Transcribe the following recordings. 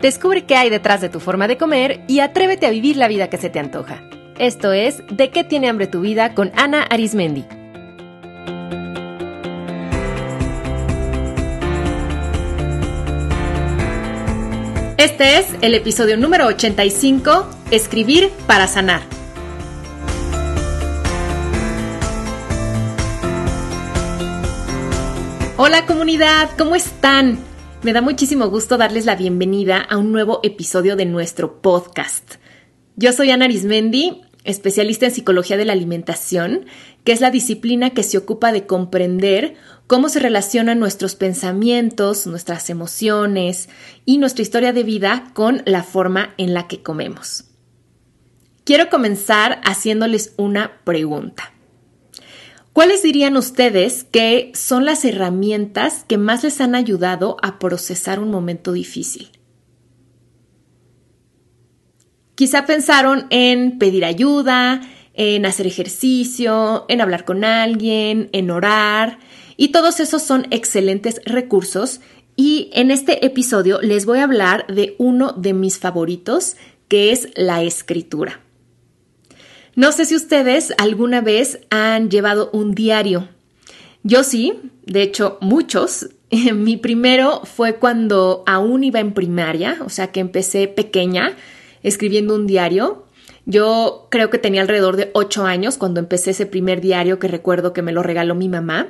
Descubre qué hay detrás de tu forma de comer y atrévete a vivir la vida que se te antoja. Esto es De qué tiene hambre tu vida con Ana Arismendi. Este es el episodio número 85, Escribir para sanar. Hola comunidad, ¿cómo están? Me da muchísimo gusto darles la bienvenida a un nuevo episodio de nuestro podcast. Yo soy Ana Arismendi, especialista en psicología de la alimentación, que es la disciplina que se ocupa de comprender cómo se relacionan nuestros pensamientos, nuestras emociones y nuestra historia de vida con la forma en la que comemos. Quiero comenzar haciéndoles una pregunta. ¿Cuáles dirían ustedes que son las herramientas que más les han ayudado a procesar un momento difícil? Quizá pensaron en pedir ayuda, en hacer ejercicio, en hablar con alguien, en orar, y todos esos son excelentes recursos. Y en este episodio les voy a hablar de uno de mis favoritos, que es la escritura. No sé si ustedes alguna vez han llevado un diario. Yo sí, de hecho muchos. Mi primero fue cuando aún iba en primaria, o sea que empecé pequeña escribiendo un diario. Yo creo que tenía alrededor de ocho años cuando empecé ese primer diario que recuerdo que me lo regaló mi mamá.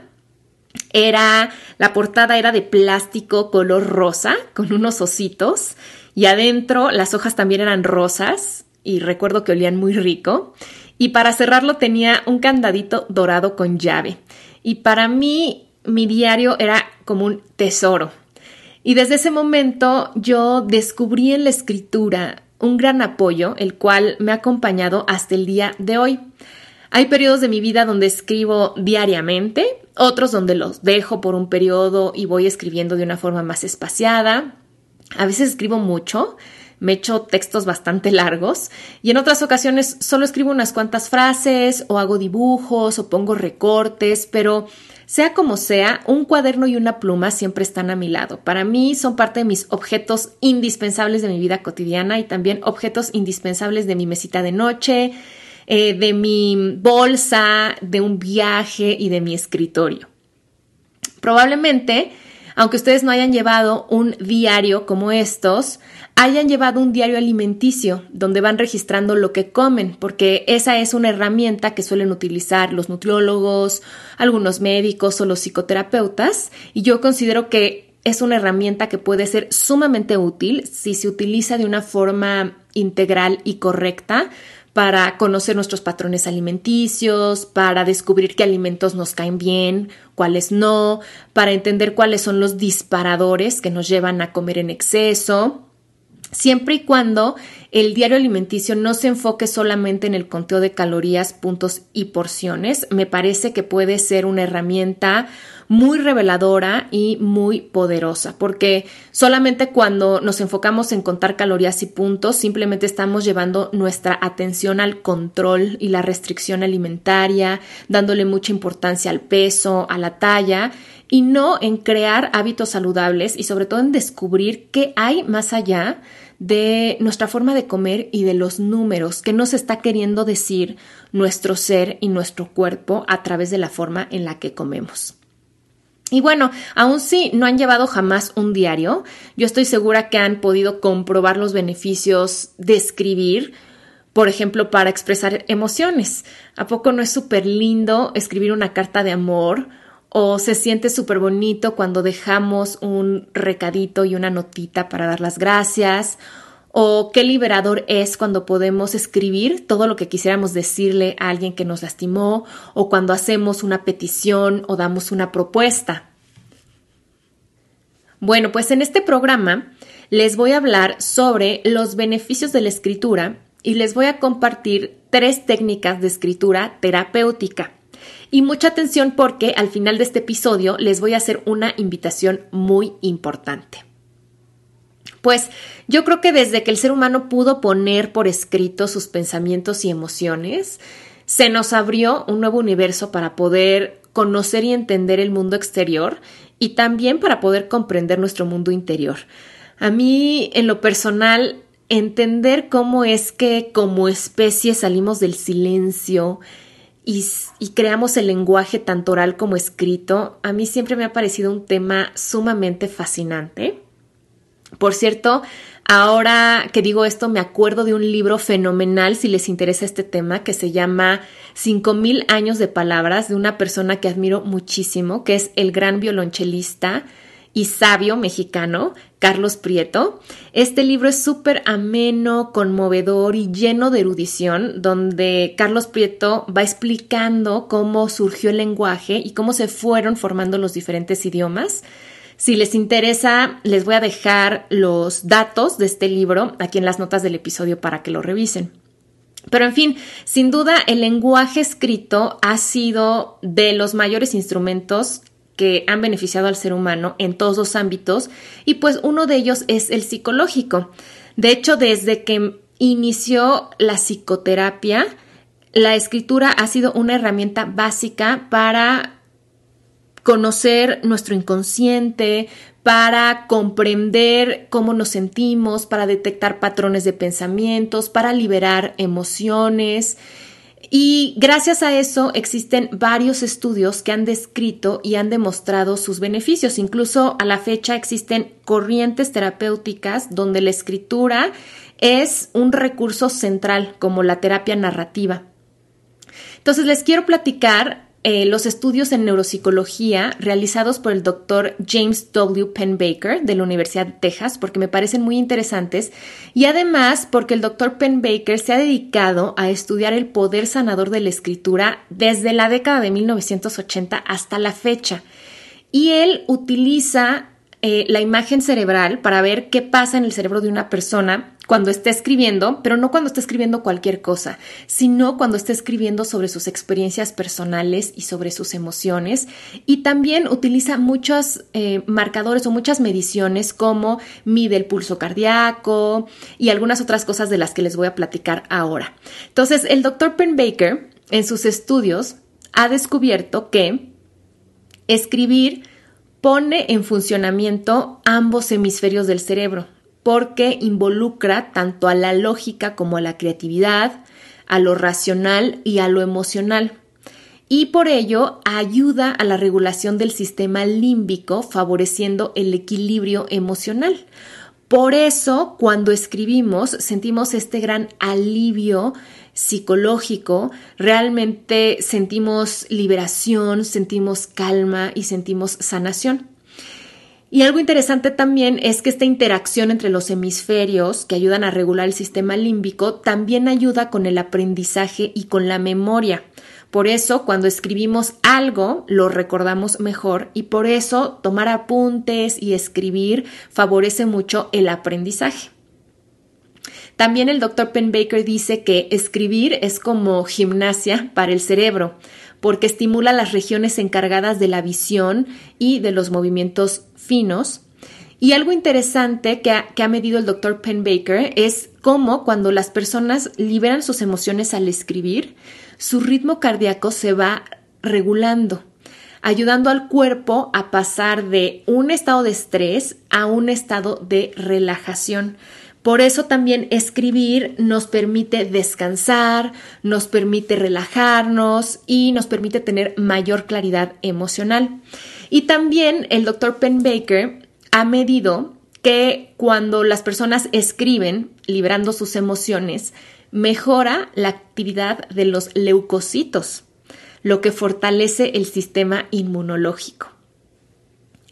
Era, la portada era de plástico color rosa con unos ositos y adentro las hojas también eran rosas y recuerdo que olían muy rico. Y para cerrarlo tenía un candadito dorado con llave. Y para mí mi diario era como un tesoro. Y desde ese momento yo descubrí en la escritura un gran apoyo, el cual me ha acompañado hasta el día de hoy. Hay periodos de mi vida donde escribo diariamente, otros donde los dejo por un periodo y voy escribiendo de una forma más espaciada. A veces escribo mucho, me echo textos bastante largos y en otras ocasiones solo escribo unas cuantas frases o hago dibujos o pongo recortes, pero sea como sea, un cuaderno y una pluma siempre están a mi lado. Para mí son parte de mis objetos indispensables de mi vida cotidiana y también objetos indispensables de mi mesita de noche, eh, de mi bolsa, de un viaje y de mi escritorio. Probablemente aunque ustedes no hayan llevado un diario como estos, hayan llevado un diario alimenticio donde van registrando lo que comen, porque esa es una herramienta que suelen utilizar los nutriólogos, algunos médicos o los psicoterapeutas, y yo considero que es una herramienta que puede ser sumamente útil si se utiliza de una forma integral y correcta para conocer nuestros patrones alimenticios, para descubrir qué alimentos nos caen bien, cuáles no, para entender cuáles son los disparadores que nos llevan a comer en exceso, siempre y cuando el diario alimenticio no se enfoque solamente en el conteo de calorías, puntos y porciones, me parece que puede ser una herramienta muy reveladora y muy poderosa, porque solamente cuando nos enfocamos en contar calorías y puntos, simplemente estamos llevando nuestra atención al control y la restricción alimentaria, dándole mucha importancia al peso, a la talla, y no en crear hábitos saludables y sobre todo en descubrir qué hay más allá de nuestra forma de comer y de los números que nos está queriendo decir nuestro ser y nuestro cuerpo a través de la forma en la que comemos. Y bueno, aun si no han llevado jamás un diario, yo estoy segura que han podido comprobar los beneficios de escribir, por ejemplo, para expresar emociones. ¿A poco no es súper lindo escribir una carta de amor? ¿O se siente súper bonito cuando dejamos un recadito y una notita para dar las gracias? ¿O qué liberador es cuando podemos escribir todo lo que quisiéramos decirle a alguien que nos lastimó? ¿O cuando hacemos una petición o damos una propuesta? Bueno, pues en este programa les voy a hablar sobre los beneficios de la escritura y les voy a compartir tres técnicas de escritura terapéutica. Y mucha atención porque al final de este episodio les voy a hacer una invitación muy importante. Pues yo creo que desde que el ser humano pudo poner por escrito sus pensamientos y emociones, se nos abrió un nuevo universo para poder conocer y entender el mundo exterior y también para poder comprender nuestro mundo interior. A mí, en lo personal, entender cómo es que como especie salimos del silencio y, creamos el lenguaje tanto oral como escrito, a mí siempre me ha parecido un tema sumamente fascinante. Por cierto, ahora que digo esto, me acuerdo de un libro fenomenal, si les interesa este tema, que se llama 5000 años de palabras, de una persona que admiro muchísimo, que es el gran violonchelista y sabio mexicano, Carlos Prieto. Este libro es súper ameno, conmovedor y lleno de erudición, donde Carlos Prieto va explicando cómo surgió el lenguaje y cómo se fueron formando los diferentes idiomas. Si les interesa, les voy a dejar los datos de este libro aquí en las notas del episodio para que lo revisen. Pero en fin, sin duda el lenguaje escrito ha sido de los mayores instrumentos que han beneficiado al ser humano en todos los ámbitos y pues uno de ellos es el psicológico. De hecho, desde que inició la psicoterapia, la escritura ha sido una herramienta básica para conocer nuestro inconsciente, para comprender cómo nos sentimos, para detectar patrones de pensamientos, para liberar emociones. Y gracias a eso existen varios estudios que han descrito y han demostrado sus beneficios. Incluso a la fecha existen corrientes terapéuticas donde la escritura es un recurso central como la terapia narrativa. Entonces les quiero platicar eh, los estudios en neuropsicología realizados por el doctor James W. Penn-Baker de la Universidad de Texas, porque me parecen muy interesantes, y además porque el doctor Penn-Baker se ha dedicado a estudiar el poder sanador de la escritura desde la década de 1980 hasta la fecha. Y él utiliza eh, la imagen cerebral para ver qué pasa en el cerebro de una persona cuando esté escribiendo, pero no cuando esté escribiendo cualquier cosa, sino cuando esté escribiendo sobre sus experiencias personales y sobre sus emociones. Y también utiliza muchos eh, marcadores o muchas mediciones como mide el pulso cardíaco y algunas otras cosas de las que les voy a platicar ahora. Entonces, el doctor Penn Baker en sus estudios ha descubierto que escribir pone en funcionamiento ambos hemisferios del cerebro, porque involucra tanto a la lógica como a la creatividad, a lo racional y a lo emocional. Y por ello ayuda a la regulación del sistema límbico, favoreciendo el equilibrio emocional. Por eso, cuando escribimos, sentimos este gran alivio psicológico, realmente sentimos liberación, sentimos calma y sentimos sanación. Y algo interesante también es que esta interacción entre los hemisferios que ayudan a regular el sistema límbico también ayuda con el aprendizaje y con la memoria. Por eso, cuando escribimos algo, lo recordamos mejor y por eso tomar apuntes y escribir favorece mucho el aprendizaje. También el doctor Penn Baker dice que escribir es como gimnasia para el cerebro, porque estimula las regiones encargadas de la visión y de los movimientos finos. Y algo interesante que ha, medido el doctor Penn Baker es cómo cuando las personas liberan sus emociones al escribir, su ritmo cardíaco se va regulando, ayudando al cuerpo a pasar de un estado de estrés a un estado de relajación. Por eso también escribir nos permite descansar, nos permite relajarnos y nos permite tener mayor claridad emocional. Y también el doctor Penn Baker ha medido que cuando las personas escriben, liberando sus emociones, mejora la actividad de los leucocitos, lo que fortalece el sistema inmunológico.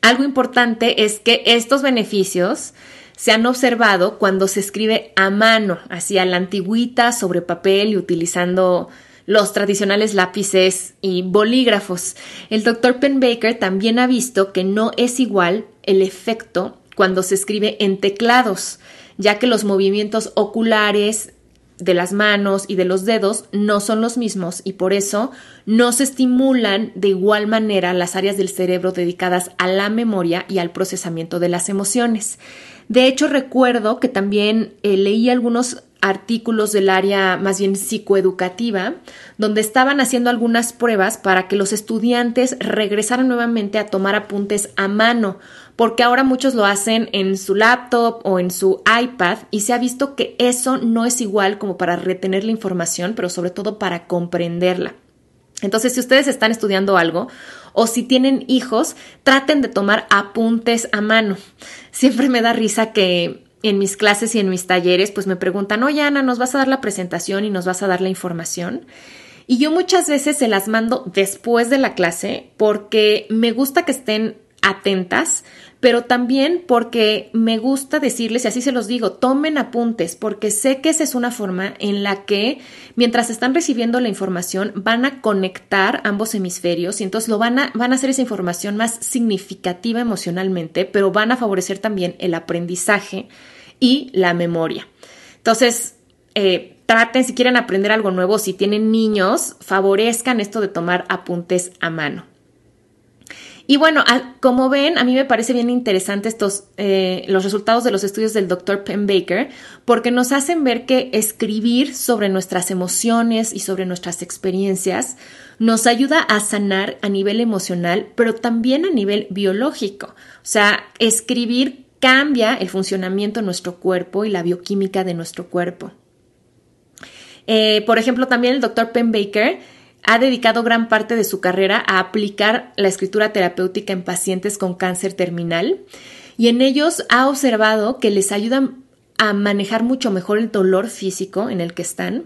Algo importante es que estos beneficios se han observado cuando se escribe a mano, así a la antigüita, sobre papel y utilizando los tradicionales lápices y bolígrafos. El doctor Penn Baker también ha visto que no es igual el efecto cuando se escribe en teclados, ya que los movimientos oculares de las manos y de los dedos no son los mismos y por eso no se estimulan de igual manera las áreas del cerebro dedicadas a la memoria y al procesamiento de las emociones. De hecho, recuerdo que también eh, leí algunos artículos del área más bien psicoeducativa, donde estaban haciendo algunas pruebas para que los estudiantes regresaran nuevamente a tomar apuntes a mano, porque ahora muchos lo hacen en su laptop o en su iPad y se ha visto que eso no es igual como para retener la información, pero sobre todo para comprenderla. Entonces, si ustedes están estudiando algo o si tienen hijos, traten de tomar apuntes a mano. Siempre me da risa que en mis clases y en mis talleres, pues me preguntan, oye Ana, ¿nos vas a dar la presentación y nos vas a dar la información? Y yo muchas veces se las mando después de la clase porque me gusta que estén atentas, pero también porque me gusta decirles, y así se los digo, tomen apuntes, porque sé que esa es una forma en la que mientras están recibiendo la información van a conectar ambos hemisferios y entonces lo van a, van a hacer esa información más significativa emocionalmente, pero van a favorecer también el aprendizaje y la memoria. Entonces, eh, traten, si quieren aprender algo nuevo, si tienen niños, favorezcan esto de tomar apuntes a mano. Y bueno, como ven, a mí me parece bien interesante estos, eh, los resultados de los estudios del Dr. Penn Baker, porque nos hacen ver que escribir sobre nuestras emociones y sobre nuestras experiencias nos ayuda a sanar a nivel emocional, pero también a nivel biológico. O sea, escribir cambia el funcionamiento de nuestro cuerpo y la bioquímica de nuestro cuerpo. Eh, por ejemplo, también el doctor Penn Baker ha dedicado gran parte de su carrera a aplicar la escritura terapéutica en pacientes con cáncer terminal y en ellos ha observado que les ayuda a manejar mucho mejor el dolor físico en el que están,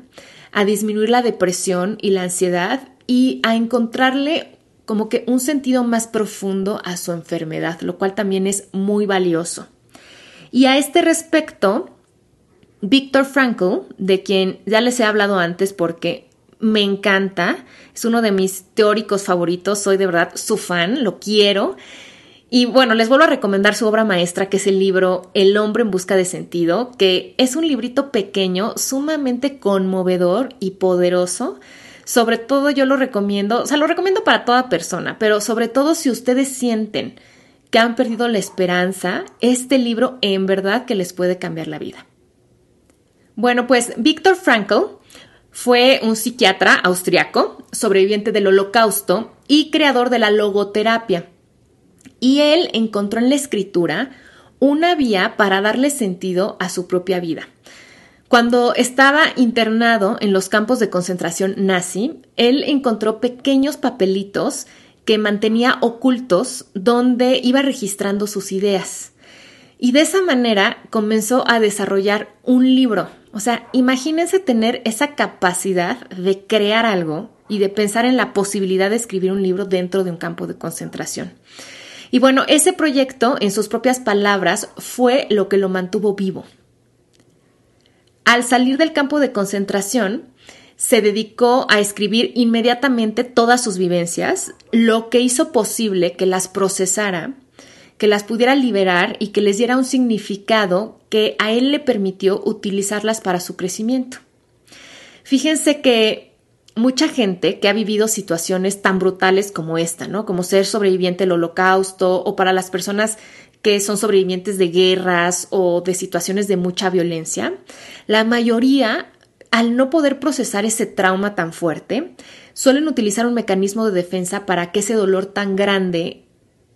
a disminuir la depresión y la ansiedad y a encontrarle como que un sentido más profundo a su enfermedad, lo cual también es muy valioso. Y a este respecto, Víctor Frankl, de quien ya les he hablado antes porque me encanta, es uno de mis teóricos favoritos, soy de verdad su fan, lo quiero. Y bueno, les vuelvo a recomendar su obra maestra, que es el libro El hombre en busca de sentido, que es un librito pequeño, sumamente conmovedor y poderoso, sobre todo yo lo recomiendo, o sea, lo recomiendo para toda persona, pero sobre todo si ustedes sienten que han perdido la esperanza, este libro en verdad que les puede cambiar la vida. Bueno, pues Víctor Frankl fue un psiquiatra austriaco, sobreviviente del holocausto y creador de la logoterapia. Y él encontró en la escritura una vía para darle sentido a su propia vida. Cuando estaba internado en los campos de concentración nazi, él encontró pequeños papelitos que mantenía ocultos donde iba registrando sus ideas. Y de esa manera comenzó a desarrollar un libro. O sea, imagínense tener esa capacidad de crear algo y de pensar en la posibilidad de escribir un libro dentro de un campo de concentración. Y bueno, ese proyecto, en sus propias palabras, fue lo que lo mantuvo vivo. Al salir del campo de concentración, se dedicó a escribir inmediatamente todas sus vivencias, lo que hizo posible que las procesara, que las pudiera liberar y que les diera un significado que a él le permitió utilizarlas para su crecimiento. Fíjense que mucha gente que ha vivido situaciones tan brutales como esta, ¿no? Como ser sobreviviente del holocausto o para las personas que son sobrevivientes de guerras o de situaciones de mucha violencia, la mayoría, al no poder procesar ese trauma tan fuerte, suelen utilizar un mecanismo de defensa para que ese dolor tan grande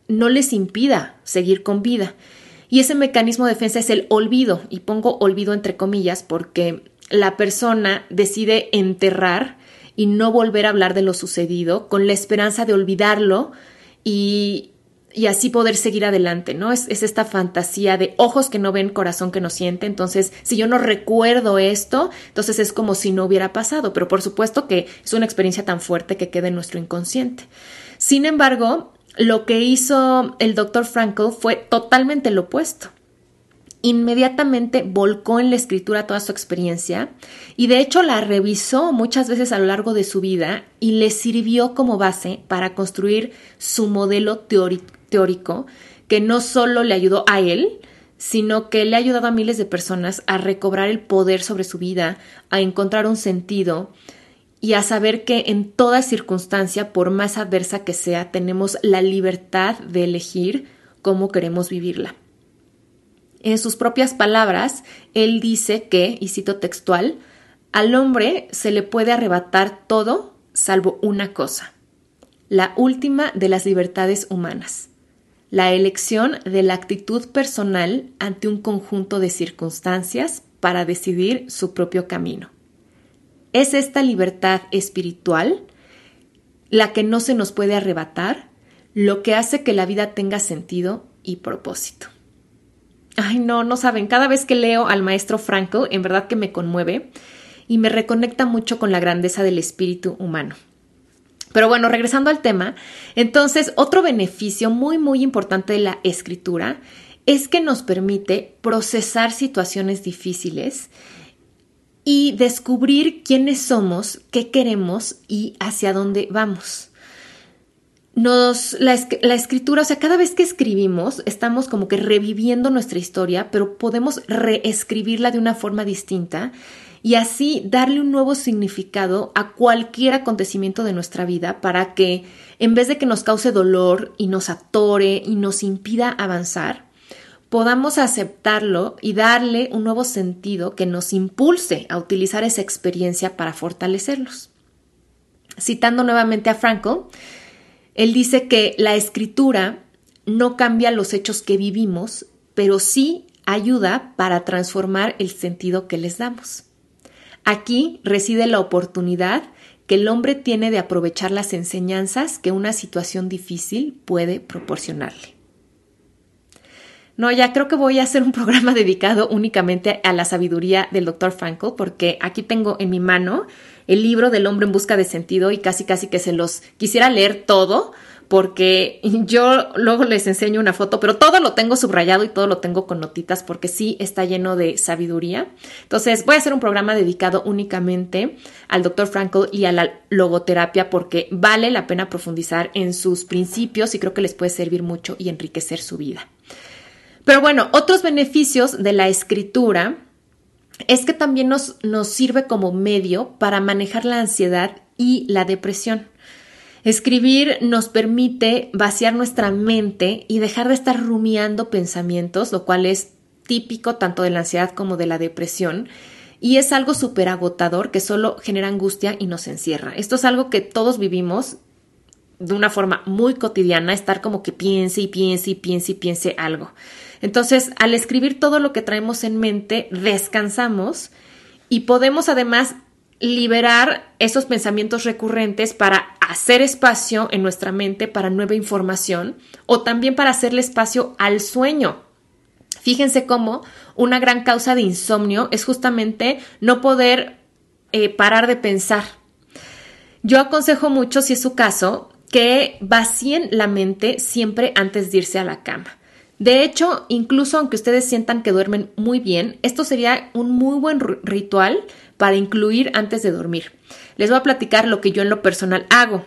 no les impida seguir con vida. Y ese mecanismo de defensa es el olvido, y pongo olvido entre comillas porque la persona decide enterrar y no volver a hablar de lo sucedido con la esperanza de olvidarlo y, y así poder seguir adelante, ¿no? Es, esta fantasía de ojos que no ven, corazón que no siente. Entonces, si yo no recuerdo esto, entonces es como si no hubiera pasado. Pero por supuesto que es una experiencia tan fuerte que queda en nuestro inconsciente. Sin embargo, lo que hizo el doctor Frankl fue totalmente lo opuesto. Inmediatamente volcó en la escritura toda su experiencia y de hecho la revisó muchas veces a lo largo de su vida y le sirvió como base para construir su modelo teórico que no solo le ayudó a él, sino que le ha ayudado a miles de personas a recobrar el poder sobre su vida, a encontrar un sentido y a saber que en toda circunstancia, por más adversa que sea, tenemos la libertad de elegir cómo queremos vivirla. En sus propias palabras, él dice que, y cito textual, al hombre se le puede arrebatar todo salvo una cosa, la última de las libertades humanas, la elección de la actitud personal ante un conjunto de circunstancias para decidir su propio camino. Es esta libertad espiritual la que no se nos puede arrebatar, lo que hace que la vida tenga sentido y propósito. Ay, no, no saben, cada vez que leo al maestro Frankl, en verdad que me conmueve y me reconecta mucho con la grandeza del espíritu humano. Pero bueno, regresando al tema, entonces otro beneficio muy, muy importante de la escritura es que nos permite procesar situaciones difíciles y descubrir quiénes somos, qué queremos y hacia dónde vamos. Nos, la, la, escritura, o sea, cada vez que escribimos, estamos como que reviviendo nuestra historia, pero podemos reescribirla de una forma distinta y así darle un nuevo significado a cualquier acontecimiento de nuestra vida para que en vez de que nos cause dolor y nos atore y nos impida avanzar, podamos aceptarlo y darle un nuevo sentido que nos impulse a utilizar esa experiencia para fortalecerlos. Citando nuevamente a Franco, él dice que la escritura no cambia los hechos que vivimos, pero sí ayuda para transformar el sentido que les damos. Aquí reside la oportunidad que el hombre tiene de aprovechar las enseñanzas que una situación difícil puede proporcionarle. No, ya creo que voy a hacer un programa dedicado únicamente a la sabiduría del Dr. Frankl, porque aquí tengo en mi mano el libro del hombre en busca de sentido y casi casi que se los quisiera leer todo, porque yo luego les enseño una foto, pero todo lo tengo subrayado y todo lo tengo con notitas porque sí está lleno de sabiduría. Entonces voy a hacer un programa dedicado únicamente al Dr. Frankl y a la logoterapia porque vale la pena profundizar en sus principios y creo que les puede servir mucho y enriquecer su vida. Pero bueno, otros beneficios de la escritura es que también nos, nos sirve como medio para manejar la ansiedad y la depresión. Escribir nos permite vaciar nuestra mente y dejar de estar rumiando pensamientos, lo cual es típico tanto de la ansiedad como de la depresión. Y es algo súper agotador que solo genera angustia y nos encierra. Esto es algo que todos vivimos de una forma muy cotidiana, estar como que piense y piense y piense y piense algo. Entonces, al escribir todo lo que traemos en mente, descansamos y podemos además liberar esos pensamientos recurrentes para hacer espacio en nuestra mente para nueva información o también para hacerle espacio al sueño. Fíjense cómo una gran causa de insomnio es justamente no poder eh, parar de pensar. Yo aconsejo mucho, si es su caso, que vacíen la mente siempre antes de irse a la cama. De hecho, incluso aunque ustedes sientan que duermen muy bien, esto sería un muy buen ritual para incluir antes de dormir. Les voy a platicar lo que yo en lo personal hago.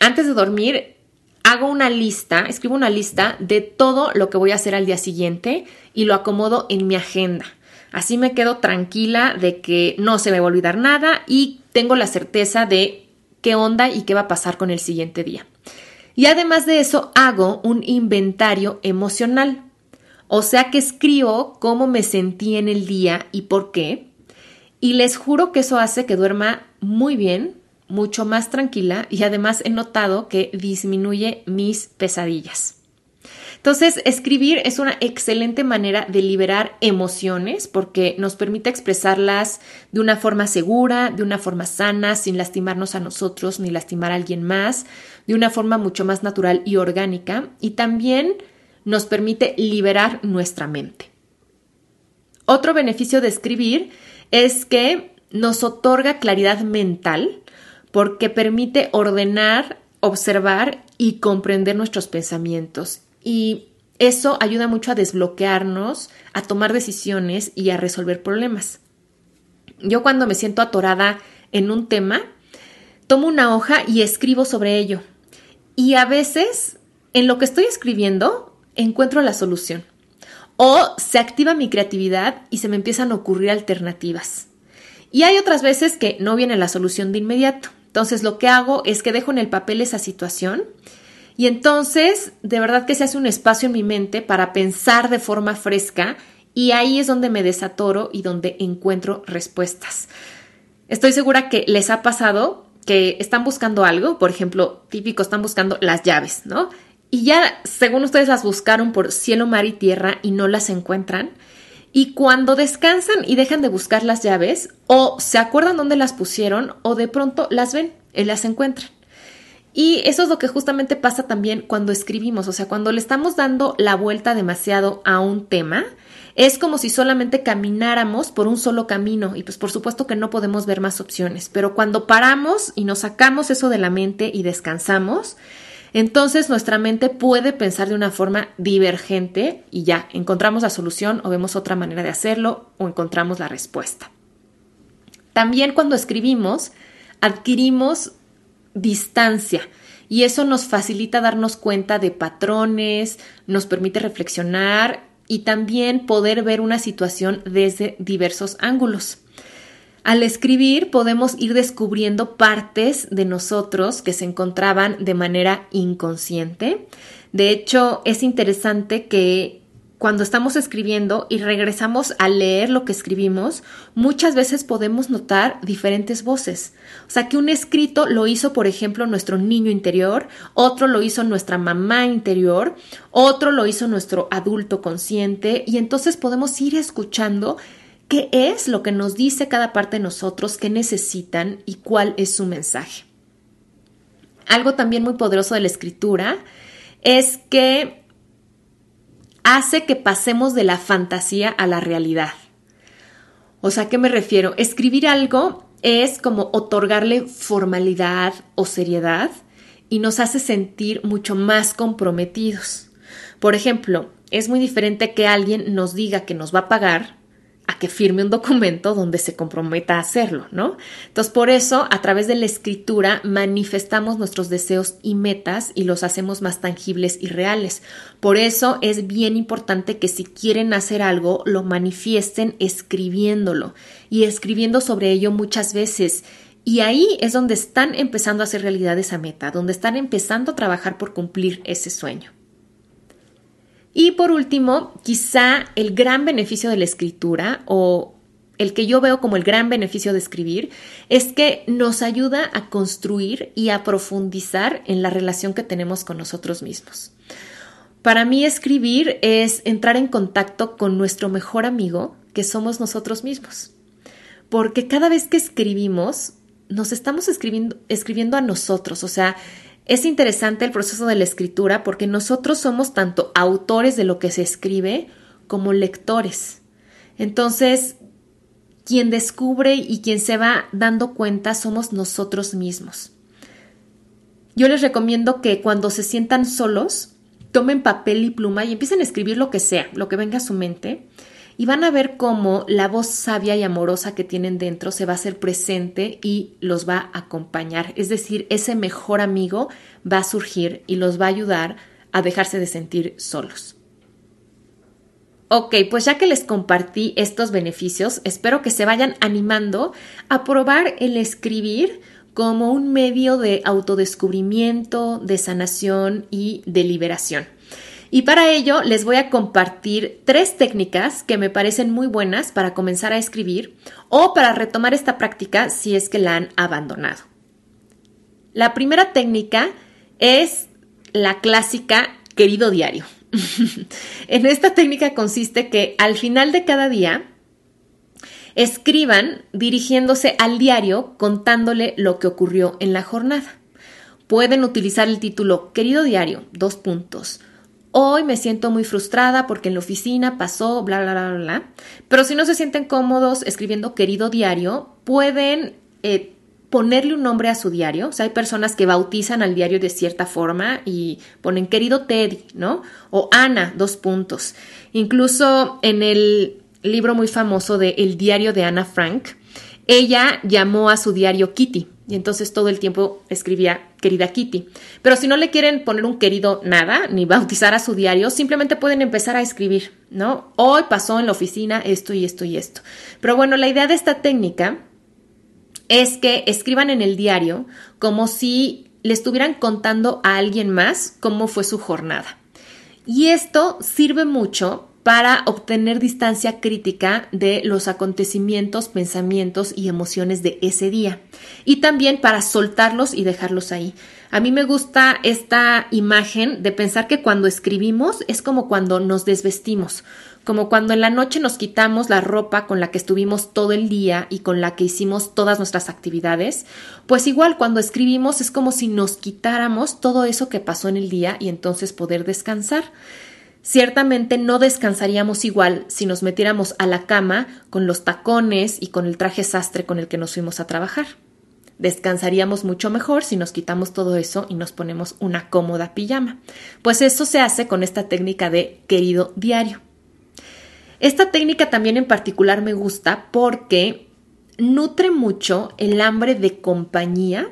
Antes de dormir, hago una lista, escribo una lista de todo lo que voy a hacer al día siguiente y lo acomodo en mi agenda. Así me quedo tranquila de que no se me va a olvidar nada y tengo la certeza de qué onda y qué va a pasar con el siguiente día. Y además de eso, hago un inventario emocional. O sea que escribo cómo me sentí en el día y por qué. Y les juro que eso hace que duerma muy bien, mucho más tranquila y además he notado que disminuye mis pesadillas. Entonces, escribir es una excelente manera de liberar emociones porque nos permite expresarlas de una forma segura, de una forma sana, sin lastimarnos a nosotros ni lastimar a alguien más, de una forma mucho más natural y orgánica y también nos permite liberar nuestra mente. Otro beneficio de escribir es que nos otorga claridad mental porque permite ordenar, observar y comprender nuestros pensamientos y eso ayuda mucho a desbloquearnos, a tomar decisiones y a resolver problemas. Yo cuando me siento atorada en un tema, tomo una hoja y escribo sobre ello. Y a veces, en lo que estoy escribiendo, encuentro la solución. O se activa mi creatividad y se me empiezan a ocurrir alternativas. Y hay otras veces que no viene la solución de inmediato. Entonces lo que hago es que dejo en el papel esa situación y entonces de verdad que se hace un espacio en mi mente para pensar de forma fresca y ahí es donde me desatoro y donde encuentro respuestas. Estoy segura que les ha pasado que están buscando algo, por ejemplo, típico, están buscando las llaves, ¿no? Y ya, según ustedes las buscaron por cielo, mar y tierra y no las encuentran. Y cuando descansan y dejan de buscar las llaves, o se acuerdan dónde las pusieron, o de pronto las ven y las encuentran. Y eso es lo que justamente pasa también cuando escribimos, o sea, cuando le estamos dando la vuelta demasiado a un tema, es como si solamente camináramos por un solo camino y pues por supuesto que no podemos ver más opciones, pero cuando paramos y nos sacamos eso de la mente y descansamos, entonces nuestra mente puede pensar de una forma divergente y ya encontramos la solución o vemos otra manera de hacerlo o encontramos la respuesta. También cuando escribimos adquirimos distancia y eso nos facilita darnos cuenta de patrones, nos permite reflexionar y también poder ver una situación desde diversos ángulos. Al escribir podemos ir descubriendo partes de nosotros que se encontraban de manera inconsciente. De hecho, es interesante que cuando estamos escribiendo y regresamos a leer lo que escribimos, muchas veces podemos notar diferentes voces. O sea, que un escrito lo hizo, por ejemplo, nuestro niño interior, otro lo hizo nuestra mamá interior, otro lo hizo nuestro adulto consciente, y entonces podemos ir escuchando qué es lo que nos dice cada parte de nosotros, qué necesitan y cuál es su mensaje. Algo también muy poderoso de la escritura es que hace que pasemos de la fantasía a la realidad. O sea, ¿a qué me refiero? Escribir algo es como otorgarle formalidad o seriedad y nos hace sentir mucho más comprometidos. Por ejemplo, es muy diferente que alguien nos diga que nos va a pagar a que firme un documento donde se comprometa a hacerlo, ¿no? Entonces, por eso, a través de la escritura, manifestamos nuestros deseos y metas y los hacemos más tangibles y reales. Por eso es bien importante que si quieren hacer algo, lo manifiesten escribiéndolo y escribiendo sobre ello muchas veces. Y ahí es donde están empezando a hacer realidad esa meta, donde están empezando a trabajar por cumplir ese sueño. Y por último, quizá el gran beneficio de la escritura o el que yo veo como el gran beneficio de escribir es que nos ayuda a construir y a profundizar en la relación que tenemos con nosotros mismos. Para mí escribir es entrar en contacto con nuestro mejor amigo, que somos nosotros mismos. Porque cada vez que escribimos, nos estamos escribiendo, escribiendo a nosotros, o sea, es interesante el proceso de la escritura porque nosotros somos tanto autores de lo que se escribe como lectores. Entonces, quien descubre y quien se va dando cuenta somos nosotros mismos. Yo les recomiendo que cuando se sientan solos, tomen papel y pluma y empiecen a escribir lo que sea, lo que venga a su mente y van a ver cómo la voz sabia y amorosa que tienen dentro se va a hacer presente y los va a acompañar. Es decir, ese mejor amigo va a surgir y los va a ayudar a dejarse de sentir solos. Ok, pues ya que les compartí estos beneficios, espero que se vayan animando a probar el escribir como un medio de autodescubrimiento, de sanación y de liberación. Y para ello les voy a compartir tres técnicas que me parecen muy buenas para comenzar a escribir o para retomar esta práctica si es que la han abandonado. La primera técnica es la clásica querido diario. en esta técnica consiste que al final de cada día escriban dirigiéndose al diario contándole lo que ocurrió en la jornada. Pueden utilizar el título Querido diario, dos puntos Hoy me siento muy frustrada porque en la oficina pasó, bla, bla, bla, bla. Pero si no se sienten cómodos escribiendo querido diario, pueden eh, ponerle un nombre a su diario. O sea, hay personas que bautizan al diario de cierta forma y ponen querido Teddy, ¿no? O Ana, dos puntos. Incluso en el libro muy famoso de El diario de Ana Frank, ella llamó a su diario Kitty y entonces todo el tiempo escribía querida Kitty. Pero si no le quieren poner un querido nada, ni bautizar a su diario, simplemente pueden empezar a escribir, ¿no? Hoy pasó en la oficina esto y esto y esto. Pero bueno, la idea de esta técnica es que escriban en el diario como si le estuvieran contando a alguien más cómo fue su jornada. Y esto sirve mucho para obtener distancia crítica de los acontecimientos, pensamientos y emociones de ese día. Y también para soltarlos y dejarlos ahí. A mí me gusta esta imagen de pensar que cuando escribimos es como cuando nos desvestimos, como cuando en la noche nos quitamos la ropa con la que estuvimos todo el día y con la que hicimos todas nuestras actividades, pues igual cuando escribimos es como si nos quitáramos todo eso que pasó en el día y entonces poder descansar. Ciertamente no descansaríamos igual si nos metiéramos a la cama con los tacones y con el traje sastre con el que nos fuimos a trabajar. Descansaríamos mucho mejor si nos quitamos todo eso y nos ponemos una cómoda pijama. Pues eso se hace con esta técnica de querido diario. Esta técnica también en particular me gusta porque nutre mucho el hambre de compañía,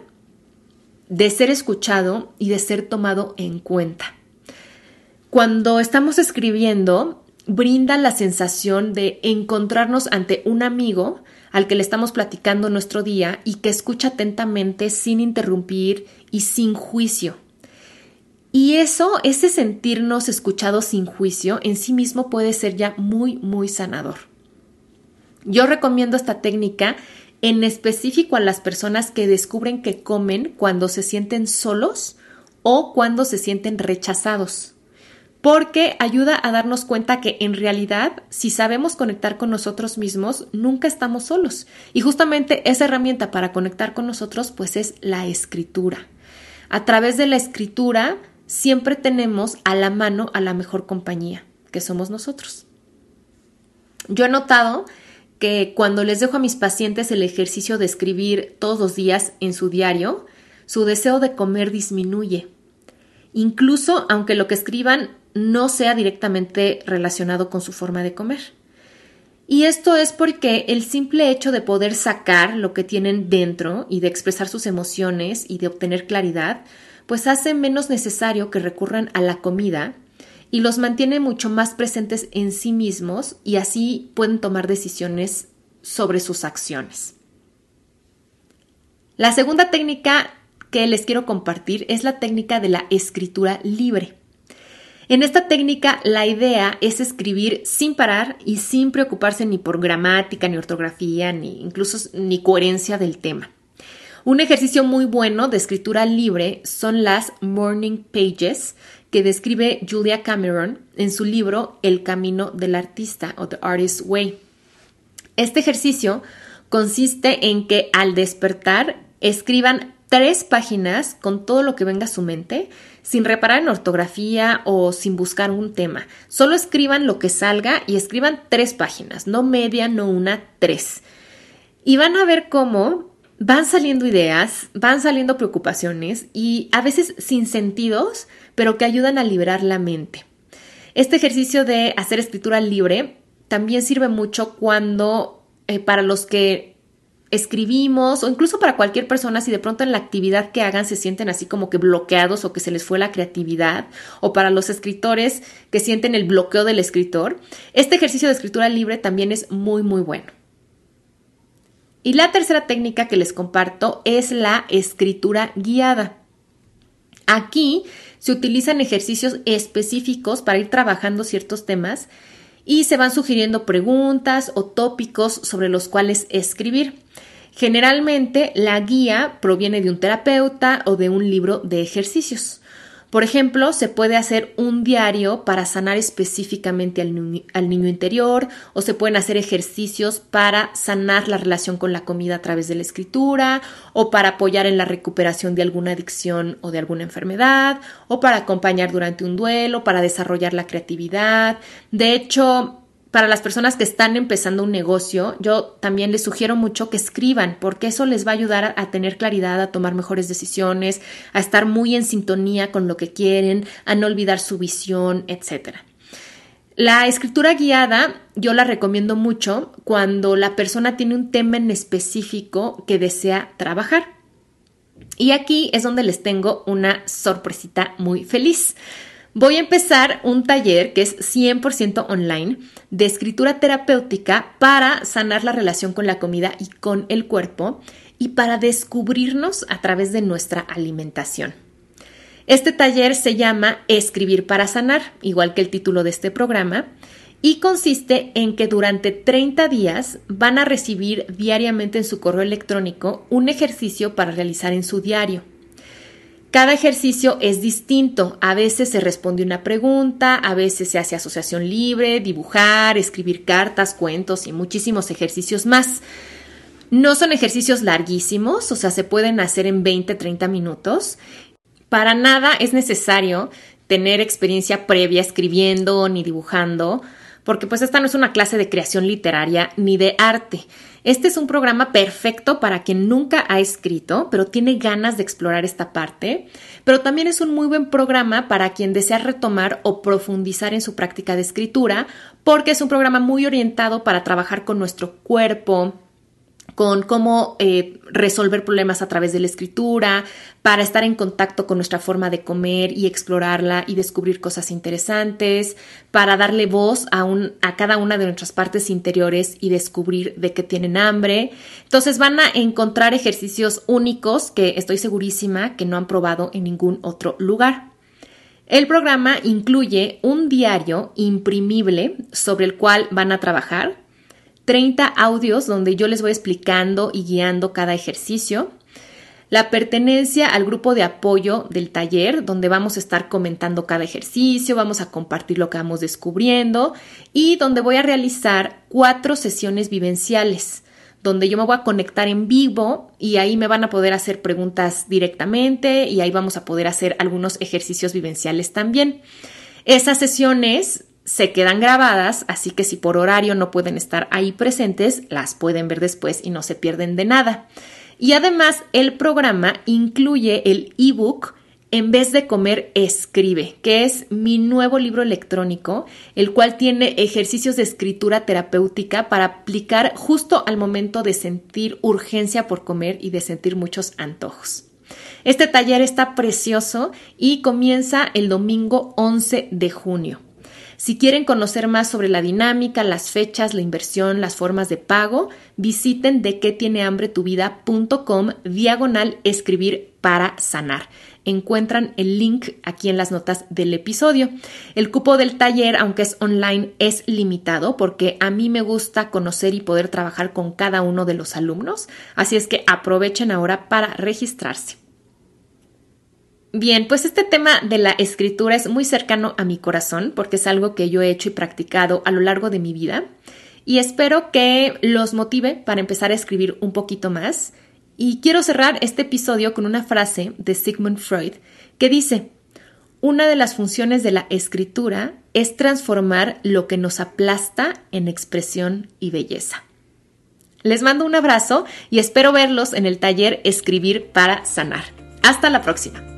de ser escuchado y de ser tomado en cuenta. Cuando estamos escribiendo, brinda la sensación de encontrarnos ante un amigo al que le estamos platicando nuestro día y que escucha atentamente sin interrumpir y sin juicio. Y eso, ese sentirnos escuchados sin juicio, en sí mismo puede ser ya muy, muy sanador. Yo recomiendo esta técnica en específico a las personas que descubren que comen cuando se sienten solos o cuando se sienten rechazados porque ayuda a darnos cuenta que en realidad, si sabemos conectar con nosotros mismos, nunca estamos solos. Y justamente esa herramienta para conectar con nosotros, pues es la escritura. A través de la escritura, siempre tenemos a la mano a la mejor compañía, que somos nosotros. Yo he notado que cuando les dejo a mis pacientes el ejercicio de escribir todos los días en su diario, su deseo de comer disminuye. Incluso aunque lo que escriban no sea directamente relacionado con su forma de comer. Y esto es porque el simple hecho de poder sacar lo que tienen dentro y de expresar sus emociones y de obtener claridad, pues hace menos necesario que recurran a la comida y los mantiene mucho más presentes en sí mismos y así pueden tomar decisiones sobre sus acciones. La segunda técnica que les quiero compartir es la técnica de la escritura libre. En esta técnica la idea es escribir sin parar y sin preocuparse ni por gramática, ni ortografía, ni incluso ni coherencia del tema. Un ejercicio muy bueno de escritura libre son las Morning Pages que describe Julia Cameron en su libro El camino del artista o The Artist's Way. Este ejercicio consiste en que al despertar escriban tres páginas con todo lo que venga a su mente, sin reparar en ortografía o sin buscar un tema. Solo escriban lo que salga y escriban tres páginas, no media, no una, tres. Y van a ver cómo van saliendo ideas, van saliendo preocupaciones y a veces sin sentidos, pero que ayudan a liberar la mente. Este ejercicio de hacer escritura libre también sirve mucho cuando eh, para los que escribimos o incluso para cualquier persona si de pronto en la actividad que hagan se sienten así como que bloqueados o que se les fue la creatividad o para los escritores que sienten el bloqueo del escritor, este ejercicio de escritura libre también es muy muy bueno. Y la tercera técnica que les comparto es la escritura guiada. Aquí se utilizan ejercicios específicos para ir trabajando ciertos temas y se van sugiriendo preguntas o tópicos sobre los cuales escribir. Generalmente la guía proviene de un terapeuta o de un libro de ejercicios. Por ejemplo, se puede hacer un diario para sanar específicamente al, niño interior o se pueden hacer ejercicios para sanar la relación con la comida a través de la escritura o para apoyar en la recuperación de alguna adicción o de alguna enfermedad o para acompañar durante un duelo, para desarrollar la creatividad. De hecho, para las personas que están empezando un negocio, yo también les sugiero mucho que escriban, porque eso les va a ayudar a, tener claridad, a tomar mejores decisiones, a estar muy en sintonía con lo que quieren, a no olvidar su visión, etc. La escritura guiada yo la recomiendo mucho cuando la persona tiene un tema en específico que desea trabajar. Y aquí es donde les tengo una sorpresita muy feliz. Voy a empezar un taller que es 100% online de escritura terapéutica para sanar la relación con la comida y con el cuerpo y para descubrirnos a través de nuestra alimentación. Este taller se llama Escribir para sanar, igual que el título de este programa, y consiste en que durante 30 días van a recibir diariamente en su correo electrónico un ejercicio para realizar en su diario. Cada ejercicio es distinto. A veces se responde una pregunta, a veces se hace asociación libre, dibujar, escribir cartas, cuentos y muchísimos ejercicios más. No son ejercicios larguísimos, o sea, se pueden hacer en 20, 30 minutos. Para nada es necesario tener experiencia previa escribiendo ni dibujando, porque pues esta no es una clase de creación literaria ni de arte. Este es un programa perfecto para quien nunca ha escrito, pero tiene ganas de explorar esta parte, pero también es un muy buen programa para quien desea retomar o profundizar en su práctica de escritura, porque es un programa muy orientado para trabajar con nuestro cuerpo, con cómo eh, resolver problemas a través de la escritura, para estar en contacto con nuestra forma de comer y explorarla y descubrir cosas interesantes, para darle voz a, a cada una de nuestras partes interiores y descubrir de qué tienen hambre. Entonces van a encontrar ejercicios únicos que estoy segurísima que no han probado en ningún otro lugar. El programa incluye un diario imprimible sobre el cual van a trabajar 30 audios donde yo les voy explicando y guiando cada ejercicio. La pertenencia al grupo de apoyo del taller, donde vamos a estar comentando cada ejercicio, vamos a compartir lo que vamos descubriendo y donde voy a realizar cuatro sesiones vivenciales, donde yo me voy a conectar en vivo y ahí me van a poder hacer preguntas directamente y ahí vamos a poder hacer algunos ejercicios vivenciales también. Esas sesiones se quedan grabadas, así que si por horario no pueden estar ahí presentes, las pueden ver después y no se pierden de nada. Y además el programa incluye el ebook En vez de comer, escribe, que es mi nuevo libro electrónico, el cual tiene ejercicios de escritura terapéutica para aplicar justo al momento de sentir urgencia por comer y de sentir muchos antojos. Este taller está precioso y comienza el domingo 11 de junio. Si quieren conocer más sobre la dinámica, las fechas, la inversión, las formas de pago, visiten de qué tiene hambre tu vida.com diagonal escribir para sanar. Encuentran el link aquí en las notas del episodio. El cupo del taller, aunque es online, es limitado porque a mí me gusta conocer y poder trabajar con cada uno de los alumnos. Así es que aprovechen ahora para registrarse. Bien, pues este tema de la escritura es muy cercano a mi corazón porque es algo que yo he hecho y practicado a lo largo de mi vida y espero que los motive para empezar a escribir un poquito más. Y quiero cerrar este episodio con una frase de Sigmund Freud que dice, una de las funciones de la escritura es transformar lo que nos aplasta en expresión y belleza. Les mando un abrazo y espero verlos en el taller Escribir para Sanar. Hasta la próxima.